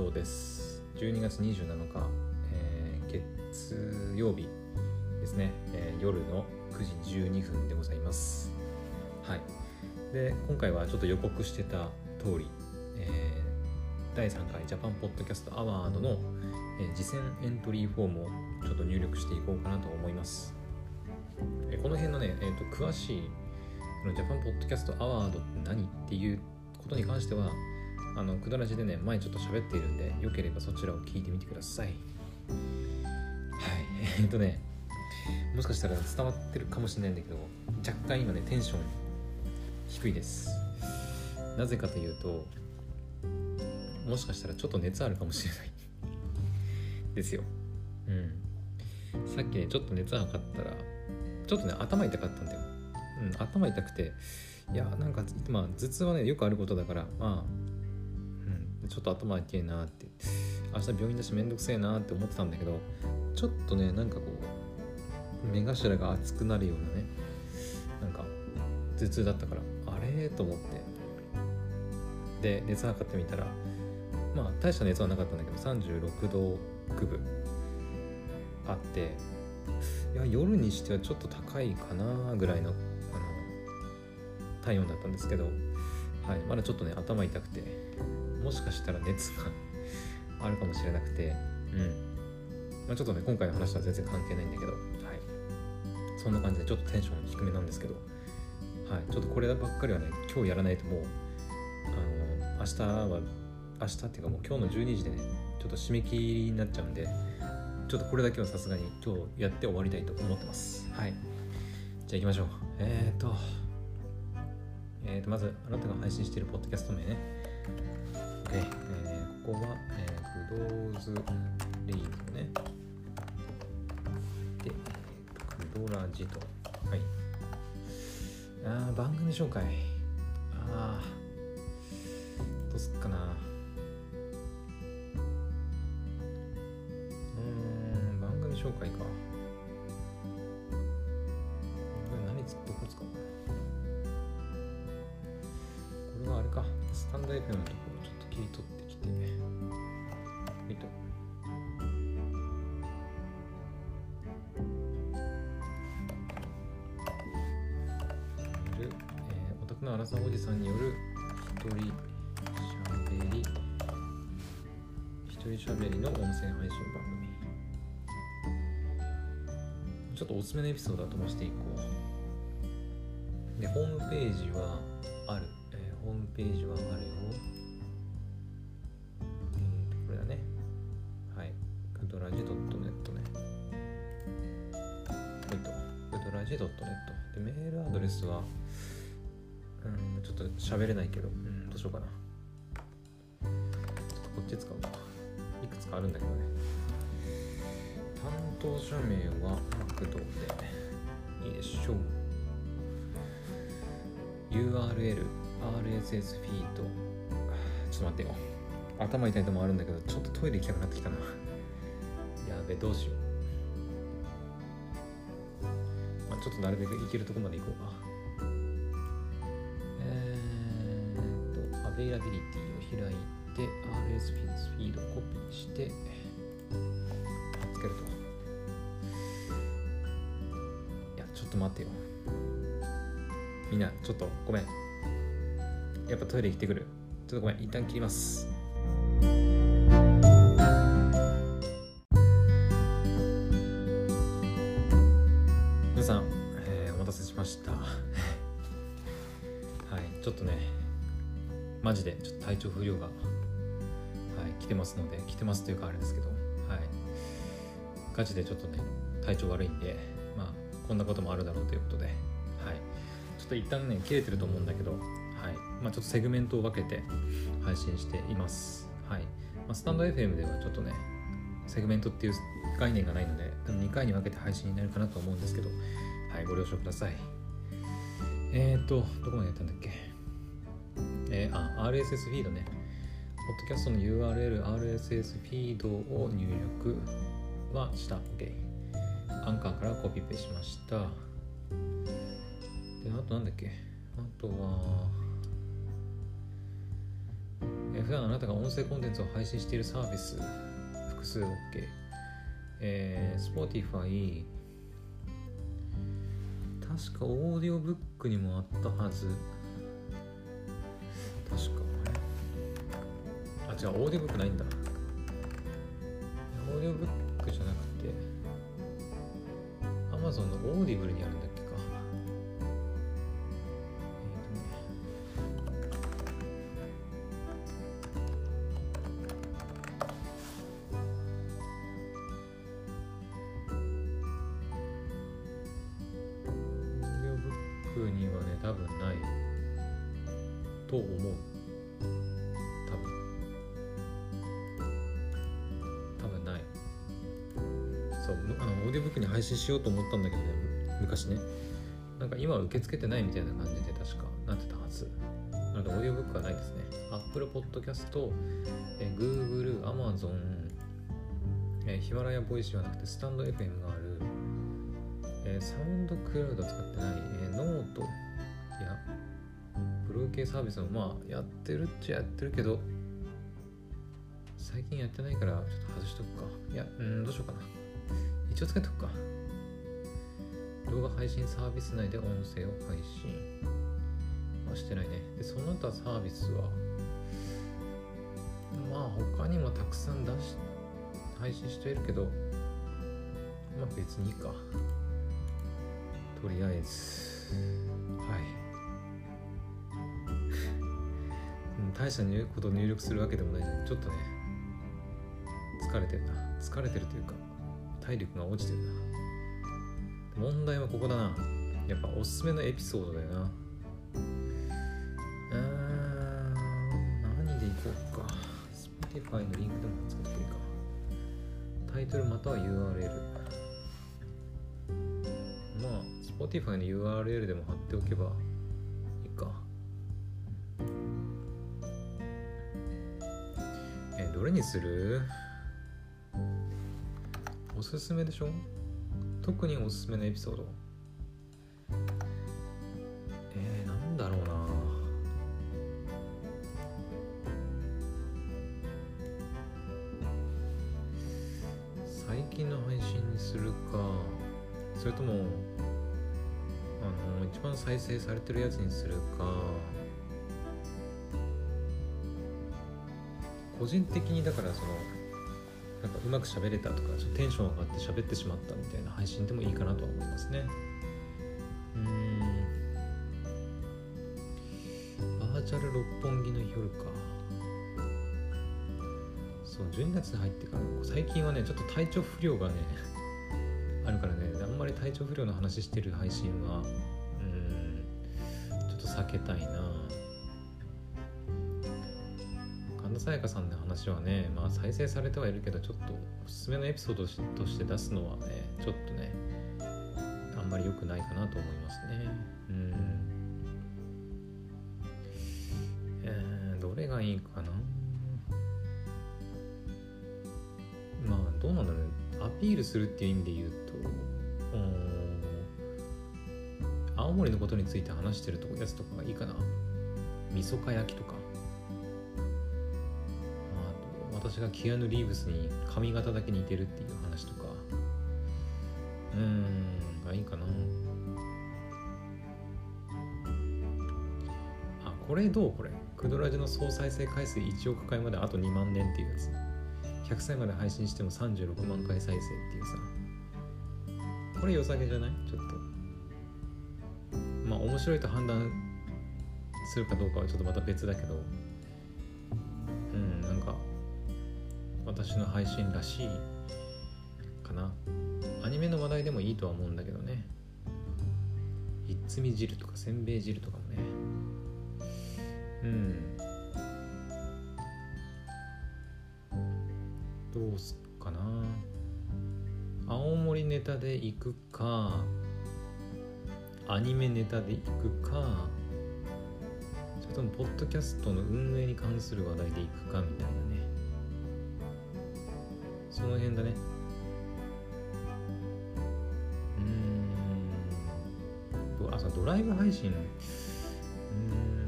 ドウです。12月27日、えー、月曜日ですね、えー、夜の9時12分でございます。はい。で今回はちょっと予告してた通り、えー、第3回ジャパンポッドキャストアワードの、えー、次戦エントリーフォームをちょっと入力していこうかなと思います。えこの辺のね、えーと、詳しいジャパンポッドキャストアワードって何っていうことに関してはあのくだらじでね前ちょっと喋っているんでよければそちらを聞いてみてください。はい。え、っとねもしかしたら伝わってるかもしれないんだけど若干今ねテンション低いです。なぜかというともしかしたらちょっと熱あるかもしれない。ですよ。うん。さっきねちょっと熱測ったらちょっとね頭痛かったんだよ。うん頭痛くていやなんかまあ頭痛はねよくあることだからまあちょっと頭痛いなって。明日病院だしめんどくせえなって思ってたんだけどちょっとねなんかこう目頭が熱くなるようなねなんか頭痛だったからあれ？と思って。で熱測ってみたらまあ大した熱はなかったんだけど36度9分あっていや夜にしてはちょっと高いかなぐらいのあの体温だったんですけど、はい、まだちょっとね頭痛くて。もしかしたら熱があるかもしれなくてうん。まあ、ちょっとね今回の話とは全然関係ないんだけど、はい、そんな感じでちょっとテンション低めなんですけど、はい、ちょっとこればっかりはね今日やらないともうあの明日は明日っていうかもう今日の12時でねちょっと締め切りになっちゃうんでちょっとこれだけはさすがに今日やって終わりたいと思ってます。はい。じゃあ行きましょう。えっ、ー、と。えーとまずあなたが配信しているポッドキャスト名ね。OK、えー、ここは、えー、クドーズレイズね。でクドラジと。はい。あ番組紹介。ああどうすっかな。うん番組紹介か。スタンド FM のところをちょっと切り取ってきてえっとえー、お宅の荒さおじさんによる一人しゃべり。一人しゃべりの音声配信番組。ちょっとおすすめのエピソードは飛ばしていこう。でホームページはある、ホームページはあるよ。えー、これだね。はい。クドラジ .net ね。はいとクドラジ .net でメールアドレスはうんちょっと喋れないけどうんどうしようかな。ちょっとこっち使おうか。いくつかあるんだけどね。担当者名はマクドで。いいでしょう。URL RSS フィードちょっと待ってよ。頭痛いともあるんだけどちょっとトイレ行きたくなってきたな。やべどうしよう、まあ、ちょっとなるべく行けるとこまで行こうか。えー、っとアベイラビリティを開いて RSS フィードコピーしてつけると。いやちょっと待ってよ。みんなちょっとごめんやっぱトイレ行ってくる。ちょっとごめん一旦切ります。皆さん、えー、お待たせしました。はいちょっとねマジでちょっと体調不良がはい来てますので来てますというかあれですけどはい。ガチでちょっとね体調悪いんでまあこんなこともあるだろうということではい。ちょっと一旦ね切れてると思うんだけどまあちょっとセグメントを分けて配信しています。はい、まあ、スタンド FM ではちょっとねセグメントっていう概念がないので多分2回に分けて配信になるかなと思うんですけどはいご了承ください。えっ、ー、とどこまでやったんだっけ？えー、あ RSS フィードね。ポッドキャストの URL RSS フィードを入力はした。OK アンカーからコピペしました。であとなんだっけ？あとはえー、普段あなたが音声コンテンツを配信しているサービス複数 OK、えー、Spotify 確かオーディオブックにもあったはず。確か。あ違うオーディオブックないんだ。オーディオブックじゃなくて Amazon のオーディブルにあるんだようと思ったんだけどね昔ね。なんか今は受け付けてないみたいな感じで確か。なってたはず。なのでオーディオブックはないですね。Apple Podcast え Google、Amazon えヒマラヤ Voicy はなくてスタンド FM がある、えサウンドクラウド使ってない、えノートいやブログ系サービスもまあやってるっちゃやってるけど最近やってないからちょっと外しとくか。いやうんどうしようかな。一応つけとくか。動画配信サービス内で音声を配信。はしてないね。でその他サービスはまあ他にもたくさん出し配信しているけどまあ別にいいか。とりあえず。はい。大したこと入力するわけでもないのにちょっとね疲れてるな。疲れてるというか体力が落ちてるな。問題はここだな。やっぱおすすめのエピソードだよな。うーん何でいこうか。Spotify のリンクでも使っていいか。タイトルまたは URL まあ Spotify の URL でも貼っておけばいいか。えどれにする？おすすめでしょ？特におすすめのエピソード。えー、なんだろうな。最近の配信にするかそれともあの一番再生されてるやつにするか個人的にだからそのなんかうまく喋れたとかちょっとテンション上がって喋ってしまったみたいな配信でもいいかなとは思いますね。うん。バーチャル六本木の夜か。そう12月に入ってから最近はねちょっと体調不良がねあるからねあんまり体調不良の話してる配信はうんちょっと避けたいな。神田沙也加さんの話はね、まあ、再生されてはいるけどちょっとおすすめのエピソードとして出すのはねちょっとねあんまり良くないかなと思いますね。うん。えー、どれがいいかな？まあどうなんだろうアピールするっていう意味で言うと青森のことについて話してるやつとかがいいかな。味噌か焼きとか。私がキアヌ・リーブスに髪型だけ似てるっていう話とか。うーんがいいかな。あこれどうこれ？クドラジの総再生回数1億回まであと2万年っていうやつ。100歳まで配信しても36万回再生っていうさ。これ良さげじゃない？ちょっと。まあ面白いと判断するかどうかはちょっとまた別だけど。私の配信らしいかな。アニメの話題でもいいとは思うんだけどね。いっつみ汁とかせんべい汁とかもね。うん。どうすっかな。青森ネタで行くかアニメネタで行くかそれともポッドキャストの運営に関する話題で行くかみたいなその辺だね。うん。あさドライブ配信。うん。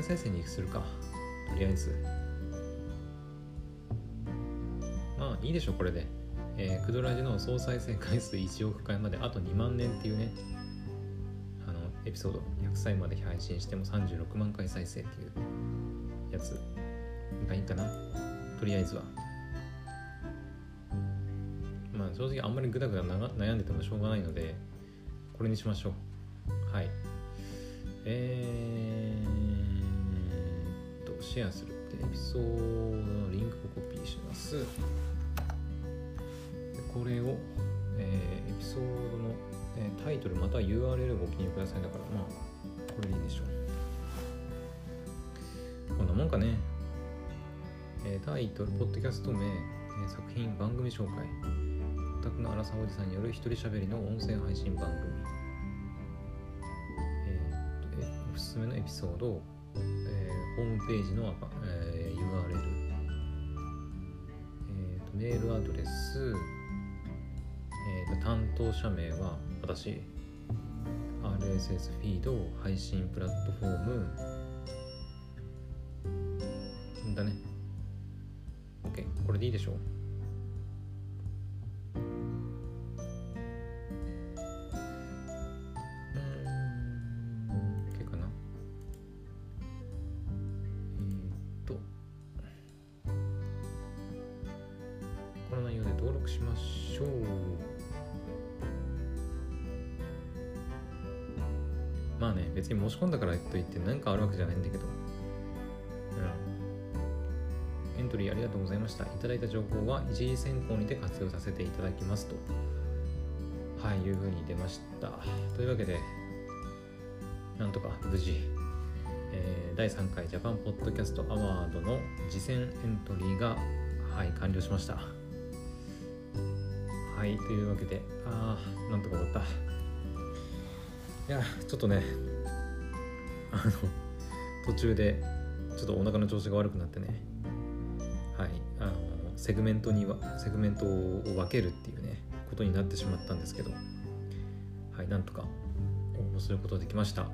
回再生にするか。とりあえず。まあいいでしょうこれで。えー、クドラジの総再生回数1億回まであと2万年っていうね。あのエピソード。100歳まで配信しても36万回再生っていうやつ。がいいかな。とりあえずは。まあ正直あんまりグダグダ悩んでてもしょうがないのでこれにしましょう。はい。えーシェアするってエピソードのリンクをコピーします。これを、えー、エピソードの、えー、タイトルまたは URL をご記入ください。だからまあこれでいいでしょう。こんなもんかね、えー、タイトルポッドキャスト名、えー、作品番組紹介。お宅の荒さおじさんによる一人喋りの音声配信番組。えー、おすすめのエピソード、えー、ホームページの、えー、URL えーとメールアドレス。えー、担当者名は私。RSS フィード配信プラットフォーム。だね。OK これでいいでしょう。しましょう。まあね別に申し込んだからといって何かあるわけじゃないんだけど。うんエントリーありがとうございました。いただいた情報は一時選考にて活用させていただきますと。はいいうふうに出ました。というわけでなんとか無事、えー、第3回ジャパンポッドキャストアワードの次戦エントリーがはい完了しました。はいというわけでああなんとか終わった。いやちょっとねあの途中でちょっとお腹の調子が悪くなってね。はいあのセグメントにはセグメントを分けるっていうねことになってしまったんですけど。はいなんとか応募することができました。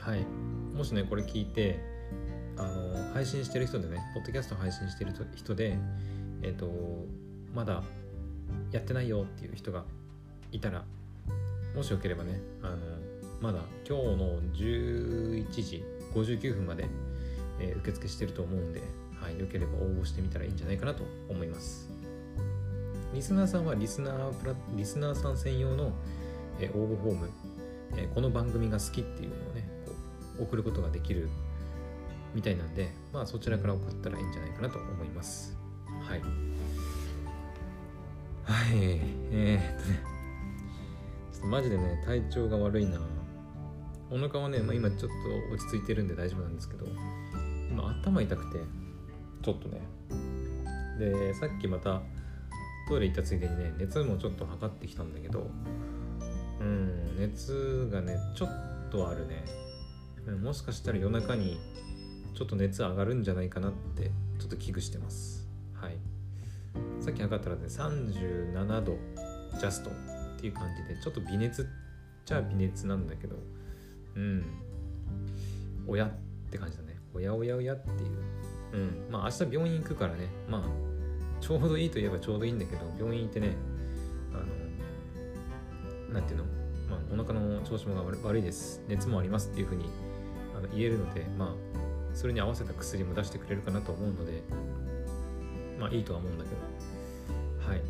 はいもしねこれ聞いてあの配信してる人でねポッドキャスト配信してる人でえっ、とまだやってないよっていう人がいたらもしよければねあのまだ今日の11時59分まで、えー、受付してると思うんで、はい、よければ応募してみたらいいんじゃないかなと思います。リスナーさんはリスナープラリスナーさん専用の、えー、応募フォーム、えー、この番組が好きっていうのをねこう送ることができるみたいなんでまあそちらから送ったらいいんじゃないかなと思います。はい。はいえー、っとね。マジでね体調が悪いな。お腹はね、まあ、今ちょっと落ち着いてるんで大丈夫なんですけど今頭痛くてちょっとね。でさっきまたトイレ行ったついでにね熱もちょっと測ってきたんだけどうん熱がねちょっとあるね。もしかしたら夜中にちょっと熱上がるんじゃないかなってちょっと危惧してます。はいさっき測ったらね37度ジャストっていう感じでちょっと微熱っちゃ微熱なんだけどうん。親って感じだね。おやおやおやっていう。うん。まあ明日病院行くからね。まあちょうどいいといえばちょうどいいんだけど病院行ってねあのなんていうの？まあお腹の調子も悪いです。熱もありますっていうふうにあの言えるのでまあそれに合わせた薬も出してくれるかなと思うのでまあいいとは思うんだけど。はい。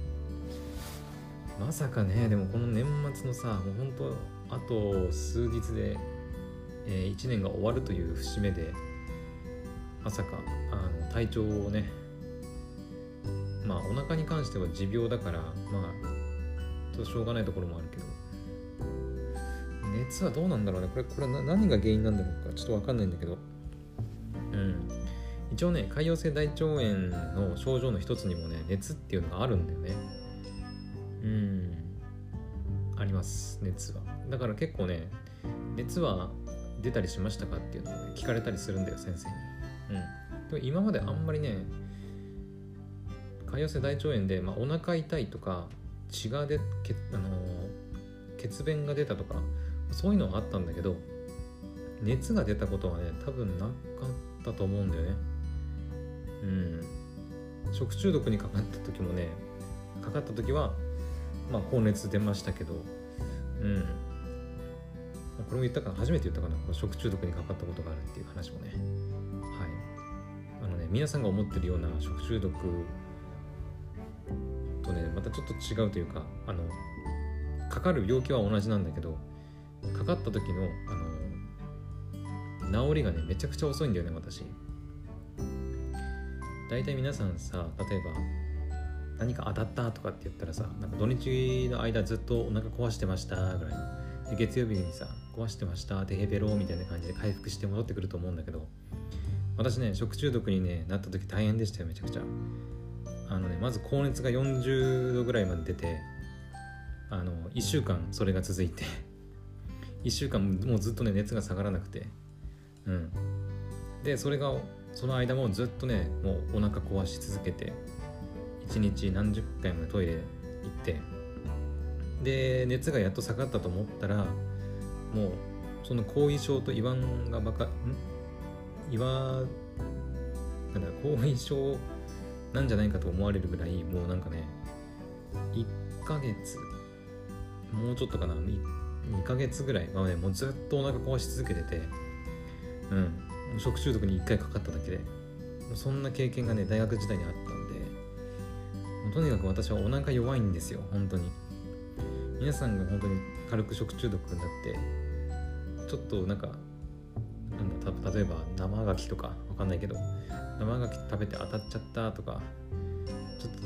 まさかねでもこの年末のさもうほんとあと数日で、えー、1年が終わるという節目でまさかあの体調をねまあお腹に関しては持病だからまあちょっとしょうがないところもあるけど熱はどうなんだろうね。これこれ何が原因なんだろうかちょっとわかんないんだけど。一応ね潰瘍性大腸炎の症状の一つにもね熱っていうのがあるんだよね。うん。あります熱は。だから結構ね熱は出たりしましたかっていうのを、ね、聞かれたりするんだよ先生に。うん。でも今まであんまりね潰瘍性大腸炎で、まあ、お腹痛いとか血が出け、あの、血便が出たとかそういうのはあったんだけど熱が出たことはね多分なかったと思うんだよね。うん。食中毒にかかった時もねかかった時はまあ高熱出ましたけどうん。これも言ったかな初めて言ったかな食中毒にかかったことがあるっていう話もね。はい。あのね皆さんが思ってるような食中毒とねまたちょっと違うというかあのかかる病気は同じなんだけどかかった時のあの治りがねめちゃくちゃ遅いんだよね私。大体皆さんさ例えば何か当たったとかって言ったらさなんか土日の間ずっとお腹壊してましたぐらいの。で月曜日にさ壊してましたてヘベロみたいな感じで回復して戻ってくると思うんだけど私ね食中毒に、ね、なった時大変でしたよめちゃくちゃ。あのねまず高熱が40度ぐらいまで出てあの1週間それが続いて1週間もうずっとね熱が下がらなくて。うん。でそれがその間もずっとねもうお腹壊し続けて1日何十回もトイレ行ってで熱がやっと下がったと思ったらもうその後遺症と言わんがばかん？言わなんだ後遺症なんじゃないかと思われるぐらいもうなんかね1ヶ月もうちょっとかな 2, ヶ月ぐらい、まあね、もうずっとお腹壊し続けててうん。食中毒に1回かかっただけでそんな経験がね大学時代にあったんでとにかく私はお腹弱いんですよ本当に。皆さんが本当に軽く食中毒になってちょっとなんかなんだ例えば生牡蠣とかわかんないけど生牡蠣食べて当たっちゃったとかちょっと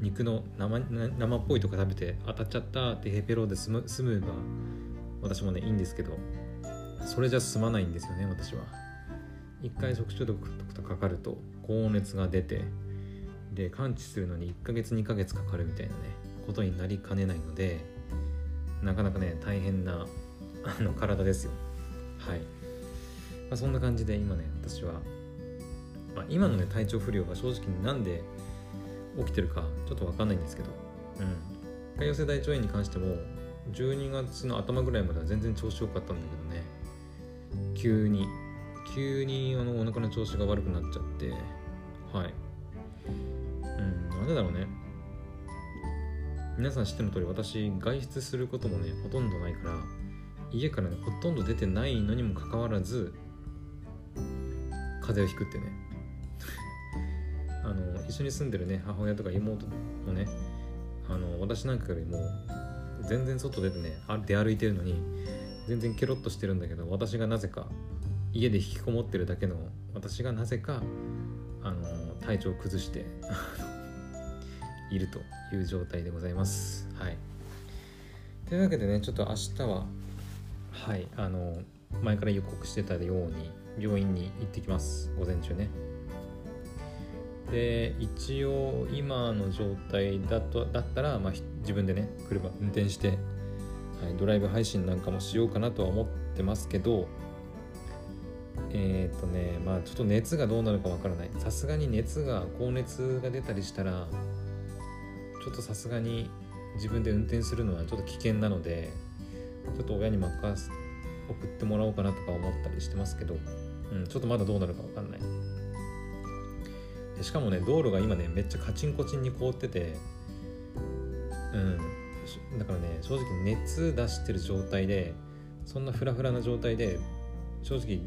肉の生生っぽいとか食べて当たっちゃったってヘペロで済む済むば私もねいいんですけどそれじゃ済まないんですよね私は。一回食中毒とかかると高熱が出てで完治するのに1ヶ月2ヶ月かかるみたいなねことになりかねないのでなかなかね大変な あの体ですよ。はい、まあ、そんな感じで今ね私は、まあ、今のね体調不良が正直なんで起きてるかちょっと分かんないんですけどうん。潰瘍性大腸炎に関しても12月の頭ぐらいまでは全然調子良かったんだけどね急に急にあのお腹の調子が悪くなっちゃってはい。うんなんでだろうね。皆さん知っての通り私外出することもねほとんどないから家からねほとんど出てないのにもかかわらず風邪をひくってね。あの一緒に住んでるね母親とか妹もねあの私なんかよりも全然外出てね出歩いてるのに全然ケロッとしてるんだけど私がなぜか家で引きこもってるだけの私がなぜかあの体調を崩して いるという状態でございます。はい、というわけでねちょっと明日ははいあの前から予告してたように病院に行ってきます午前中ね。で一応今の状態だとだったら、まあ、自分でね車運転して、はい、ドライブ配信なんかもしようかなとは思ってますけどえっ、とねまあちょっと熱がどうなるかわからない。さすがに熱が高熱が出たりしたらちょっとさすがに自分で運転するのはちょっと危険なのでちょっと親に任す送ってもらおうかなとか思ったりしてますけど、うん、ちょっとまだどうなるかわかんない。しかもね道路が今ねめっちゃカチンコチンに凍っててうんだからね正直熱出してる状態でそんなフラフラな状態で正直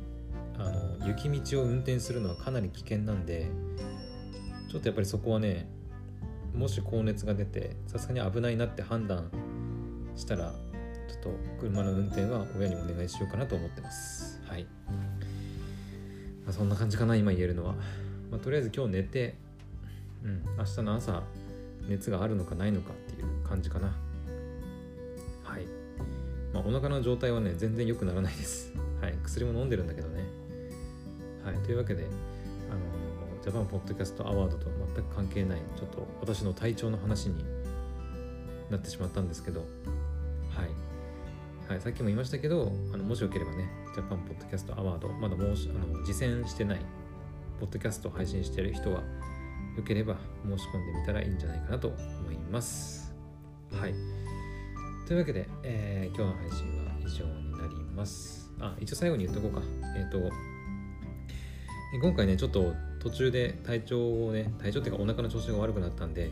あの雪道を運転するのはかなり危険なんでちょっとやっぱりそこはねもし高熱が出てさすがに危ないなって判断したらちょっと車の運転は親にお願いしようかなと思ってます。はい、まあ、そんな感じかな今言えるのは、まあ、とりあえず今日寝てうん明日の朝熱があるのかないのかっていう感じかな。はい。まあお腹の状態はね全然良くならないです。はい。薬も飲んでるんだけどねはいというわけであのジャパンポッドキャストアワードとは全く関係ないちょっと私の体調の話になってしまったんですけどはい、はい、さっきも言いましたけどあのもしよければねジャパンポッドキャストアワードまだもうあの実践してないポッドキャストを配信している人はよければ申し込んでみたらいいんじゃないかなと思います。はい。というわけで、えー今日の配信は以上になります。あ一応最後に言っとこうか。えっ、とえ今回ねちょっと途中で体調をね体調っていうかお腹の調子が悪くなったんで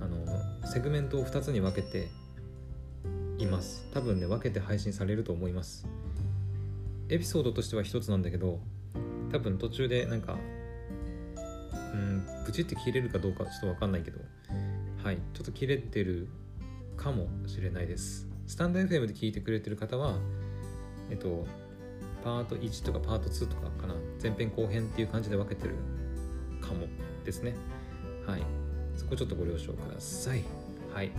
あのセグメントを2つに分けています。多分ね分けて配信されると思います。エピソードとしては1つなんだけど多分途中でなんかうんプチって切れるかどうかちょっと分かんないけどはいちょっと切れてるかもしれないです。スタンド FM で聞いてくれてる方はえっとパート1とかパート2とかかな。前編後編っていう感じで分けてるかもですね。はい。そこちょっとご了承ください。はい。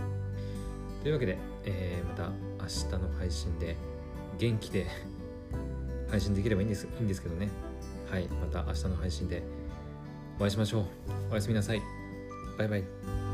というわけで、えーまた明日の配信で元気で 配信できればいいんですいいんですけどね。はい。また明日の配信でお会いしましょう。おやすみなさい。バイバイ。